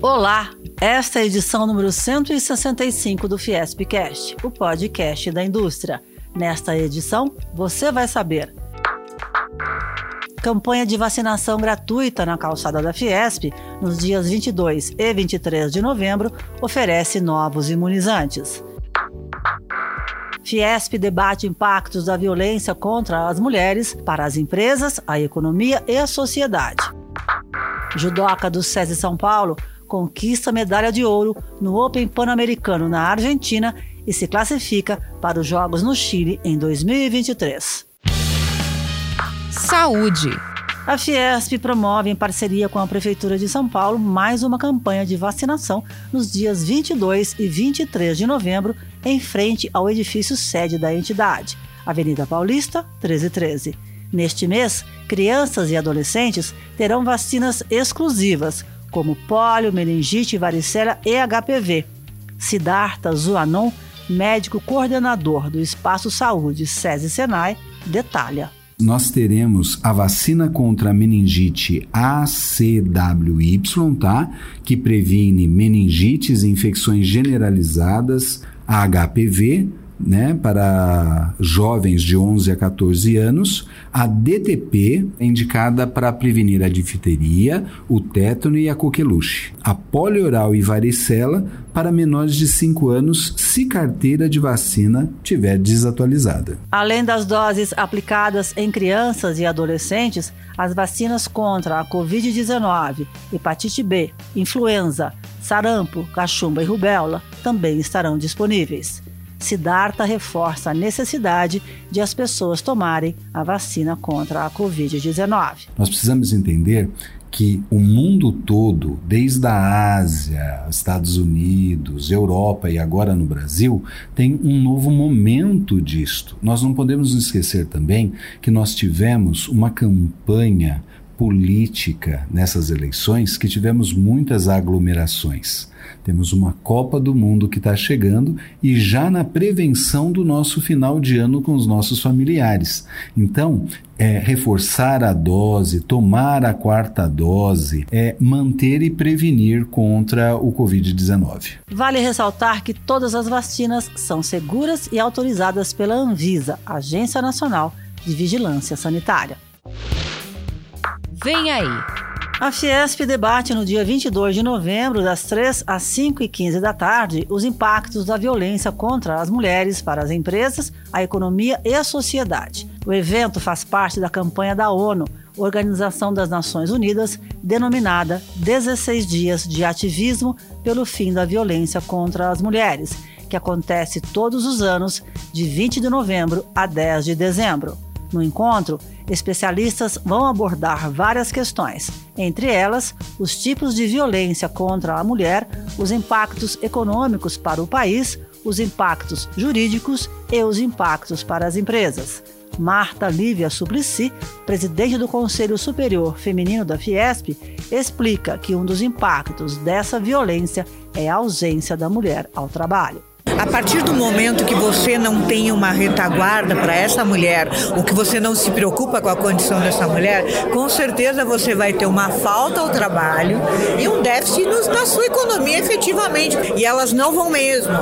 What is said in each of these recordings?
Olá, esta é a edição número 165 do Fiespcast, o podcast da indústria. Nesta edição, você vai saber. Campanha de vacinação gratuita na calçada da Fiesp, nos dias 22 e 23 de novembro, oferece novos imunizantes. Fiesp debate impactos da violência contra as mulheres para as empresas, a economia e a sociedade. Judoca do SESI São Paulo conquista medalha de ouro no Open Pan-Americano na Argentina e se classifica para os Jogos no Chile em 2023. Saúde. A Fiesp promove, em parceria com a Prefeitura de São Paulo, mais uma campanha de vacinação nos dias 22 e 23 de novembro, em frente ao edifício sede da entidade, Avenida Paulista, 1313. Neste mês, crianças e adolescentes terão vacinas exclusivas, como pólio, meningite, varicela e HPV. Siddhartha Zuanon, médico coordenador do Espaço Saúde SESI Senai, detalha. Nós teremos a vacina contra a meningite ACWY, tá? Que previne meningites e infecções generalizadas, HPV, né, para jovens de 11 a 14 anos, a DTP é indicada para prevenir a difteria, o tétano e a coqueluche, a polioral e varicela para menores de 5 anos, se carteira de vacina tiver desatualizada. Além das doses aplicadas em crianças e adolescentes, as vacinas contra a Covid-19, hepatite B, influenza, sarampo, cachumba e rubéola também estarão disponíveis. Siddhartha reforça a necessidade de as pessoas tomarem a vacina contra a Covid-19. Nós precisamos entender que o mundo todo, desde a Ásia, Estados Unidos, Europa e agora no Brasil, tem um novo momento disto. Nós não podemos esquecer também que nós tivemos uma campanha política nessas eleições que tivemos muitas aglomerações. Temos uma Copa do Mundo que está chegando e já na prevenção do nosso final de ano com os nossos familiares. Então, é, reforçar a dose, tomar a quarta dose, é manter e prevenir contra o Covid-19. Vale ressaltar que todas as vacinas são seguras e autorizadas pela Anvisa, Agência Nacional de Vigilância Sanitária. Vem aí! A Fiesp debate no dia 22 de novembro, das 3 às 5 e 15 da tarde, os impactos da violência contra as mulheres para as empresas, a economia e a sociedade. O evento faz parte da campanha da ONU, Organização das Nações Unidas, denominada 16 Dias de Ativismo pelo Fim da Violência contra as Mulheres, que acontece todos os anos, de 20 de novembro a 10 de dezembro. No encontro, especialistas vão abordar várias questões, entre elas os tipos de violência contra a mulher, os impactos econômicos para o país, os impactos jurídicos e os impactos para as empresas. Marta Lívia Suplicy, presidente do Conselho Superior Feminino da Fiesp, explica que um dos impactos dessa violência é a ausência da mulher ao trabalho. A partir do momento que você não tem uma retaguarda para essa mulher, ou que você não se preocupa com a condição dessa mulher, com certeza você vai ter uma falta ao trabalho e um déficit na sua economia efetivamente. E elas não vão mesmo,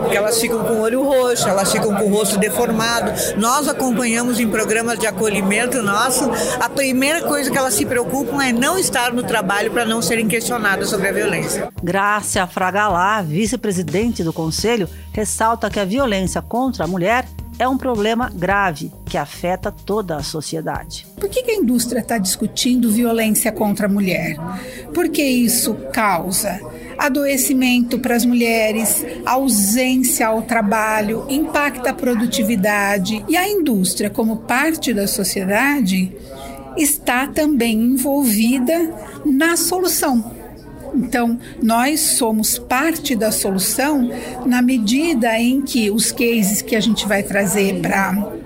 porque elas ficam com o olho roxo, elas ficam com o rosto deformado. Nós acompanhamos em programas de acolhimento nosso, a primeira coisa que elas se preocupam é não estar no trabalho para não serem questionadas sobre a violência. Grácia Fragalá, vice-presidente do Conselho, ressalta que a violência contra a mulher é um problema grave que afeta toda a sociedade. Por que, a indústria está discutindo violência contra a mulher? Porque isso causa adoecimento para as mulheres, ausência ao trabalho, impacta a produtividade e a indústria, como parte da sociedade, está também envolvida na solução. Então, nós somos parte da solução na medida em que os cases que a gente vai trazer para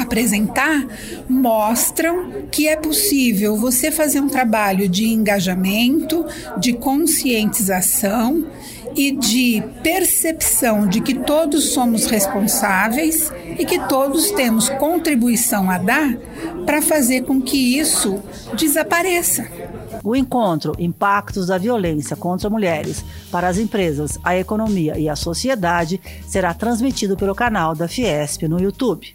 apresentar mostram que é possível você fazer um trabalho de engajamento, de conscientização e de percepção de que todos somos responsáveis e que todos temos contribuição a dar para fazer com que isso desapareça. O encontro Impactos da Violência contra Mulheres para as Empresas, a Economia e a Sociedade será transmitido pelo canal da Fiesp no YouTube.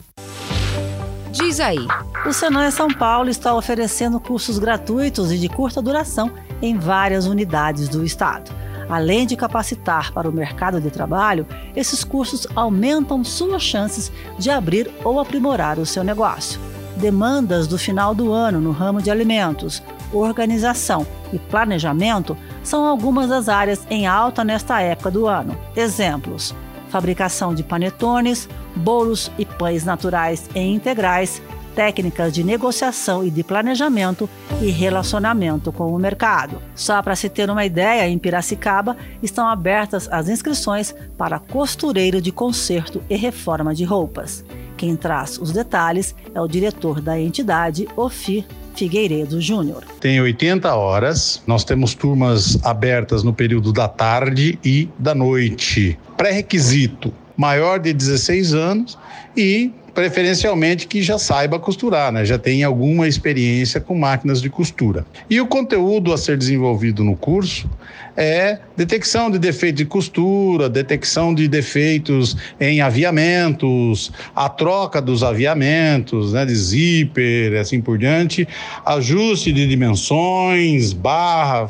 Diz aí. O Senai São Paulo está oferecendo cursos gratuitos e de curta duração em várias unidades do estado. Além de capacitar para o mercado de trabalho, esses cursos aumentam suas chances de abrir ou aprimorar o seu negócio. Demandas do final do ano no ramo de alimentos, organização e planejamento são algumas das áreas em alta nesta época do ano. Exemplos: fabricação de panetones, bolos e pães naturais e integrais, técnicas de negociação e de planejamento e relacionamento com o mercado. Só para se ter uma ideia, em Piracicaba estão abertas as inscrições para costureiro de conserto e reforma de roupas. Quem traz os detalhes é o diretor da entidade, Ofir Figueiredo Júnior. Tem 80 horas, nós temos turmas abertas no período da tarde e da noite. Pré-requisito: maior de 16 anos e preferencialmente que já saiba costurar, né? já tenha alguma experiência com máquinas de costura. E o conteúdo a ser desenvolvido no curso é detecção de defeitos de costura, detecção de defeitos em aviamentos, a troca dos aviamentos, né, de zíper, assim por diante, ajuste de dimensões, barra,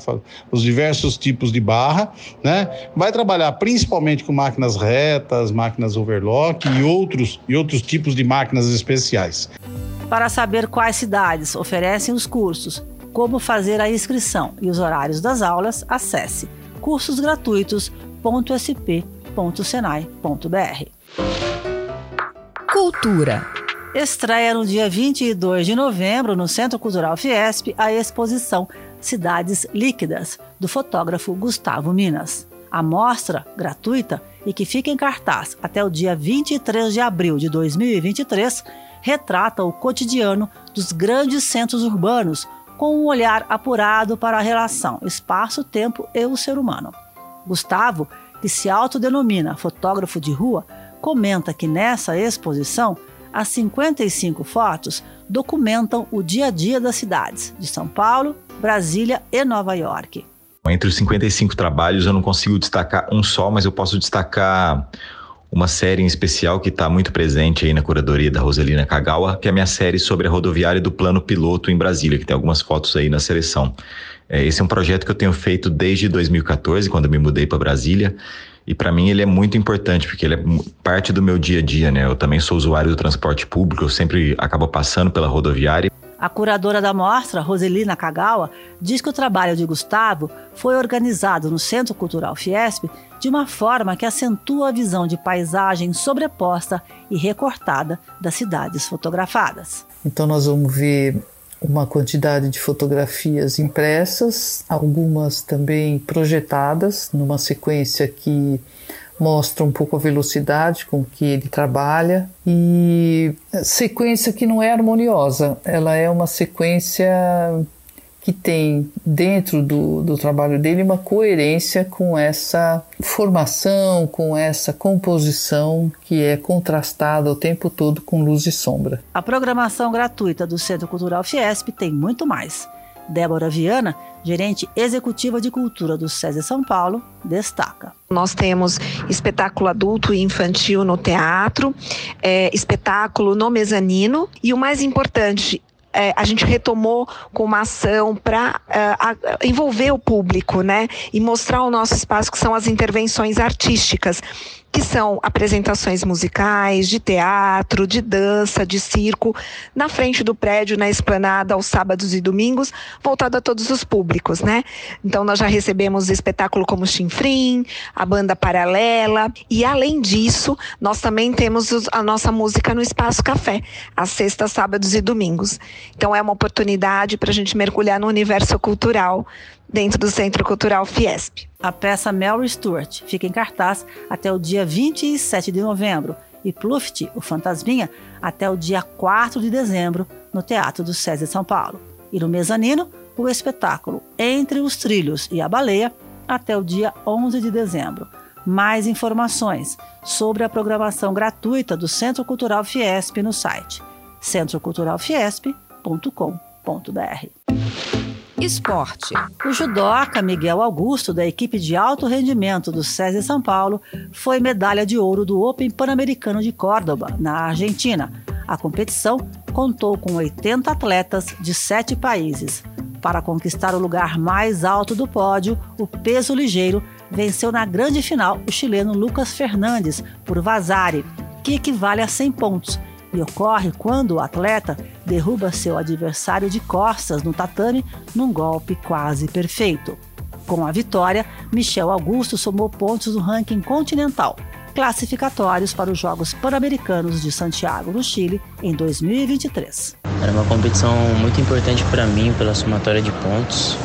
os diversos tipos de barra, né? Vai trabalhar principalmente com máquinas retas, máquinas overlock e outros e outros tipos de máquinas especiais. Para saber quais cidades oferecem os cursos como fazer a inscrição e os horários das aulas, acesse cursosgratuitos.sp.senai.br. Cultura. Estreia no dia 22 de novembro, no Centro Cultural Fiesp, a exposição Cidades Líquidas, do fotógrafo Gustavo Minas. A mostra, gratuita e que fica em cartaz até o dia 23 de abril de 2023, retrata o cotidiano dos grandes centros urbanos com um olhar apurado para a relação espaço-tempo e o ser humano. Gustavo, que se autodenomina fotógrafo de rua, comenta que nessa exposição as 55 fotos documentam o dia a dia das cidades de São Paulo, Brasília e Nova York. Entre os 55 trabalhos, eu não consigo destacar um só, mas eu posso destacar uma série em especial que está muito presente aí na curadoria da Roselina Kagawa, que é a minha série sobre a rodoviária do plano piloto em Brasília, que tem algumas fotos aí na seleção. É, esse é um projeto que eu tenho feito desde 2014, quando me mudei para Brasília. E para mim ele é muito importante, porque ele é parte do meu dia a dia, né? Eu também sou usuário do transporte público, eu sempre acabo passando pela rodoviária. A curadora da mostra, Roselina Kagawa, diz que o trabalho de Gustavo foi organizado no Centro Cultural Fiesp de uma forma que acentua a visão de paisagem sobreposta e recortada das cidades fotografadas. Então nós vamos ver uma quantidade de fotografias impressas, algumas também projetadas numa sequência que mostra um pouco a velocidade com que ele trabalha e sequência que não é harmoniosa, ela é uma sequência que tem dentro do, do trabalho dele uma coerência com essa formação, com essa composição que é contrastada o tempo todo com luz e sombra. A programação gratuita do Centro Cultural Fiesp tem muito mais. Débora Viana, gerente executiva de cultura do SESI São Paulo, destaca. Nós temos espetáculo adulto e infantil no teatro, é, espetáculo no mezanino e o mais importante, é, a gente retomou com uma ação para é, envolver o público, né? E mostrar o nosso espaço, que são as intervenções artísticas que são apresentações musicais, de teatro, de dança, de circo, na frente do prédio, na esplanada, aos sábados e domingos, voltado a todos os públicos, né? Então nós já recebemos espetáculo como Chinfrim, a banda paralela, e além disso, nós também temos a nossa música no Espaço Café, às sextas, sábados e domingos. Então é uma oportunidade para a gente mergulhar no universo cultural dentro do Centro Cultural Fiesp. A peça Mary Stuart fica em cartaz até o dia 27 de novembro e Pluft, o Fantasminha, até o dia 4 de dezembro no Teatro do César São Paulo. E no mezanino, o espetáculo Entre os Trilhos e a Baleia até o dia 11 de dezembro. Mais informações sobre a programação gratuita do Centro Cultural Fiesp no site centroculturalfiesp.com.br. Esporte. O judoca Miguel Augusto, da equipe de alto rendimento do SESI São Paulo, foi medalha de ouro do Open Pan-Americano de Córdoba, na Argentina. A competição contou com 80 atletas de sete países. Para conquistar o lugar mais alto do pódio, o peso ligeiro venceu na grande final o chileno Lucas Fernandes por Vazari, que equivale a 100 pontos, e ocorre quando o atleta derruba seu adversário de costas no tatame num golpe quase perfeito. Com a vitória, Michel Augusto somou pontos no ranking continental, classificatórios para os Jogos Pan-Americanos de Santiago, no Chile, em 2023. Era uma competição muito importante para mim pela somatória de pontos.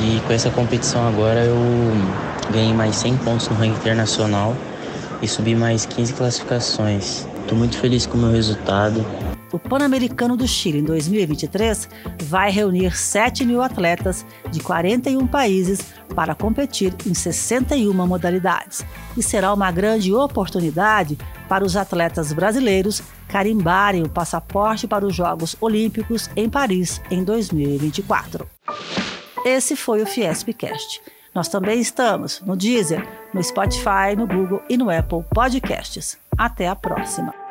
E com essa competição agora eu ganhei mais 100 pontos no ranking internacional e subi mais 15 classificações. Estou muito feliz com o meu resultado. O Pan-Americano do Chile em 2023 vai reunir 7 mil atletas de 41 países para competir em 61 modalidades e será uma grande oportunidade para os atletas brasileiros carimbarem o passaporte para os Jogos Olímpicos em Paris em 2024. Esse foi o Fiespcast. Nós também estamos no Deezer, no Spotify, no Google e no Apple Podcasts. Até a próxima!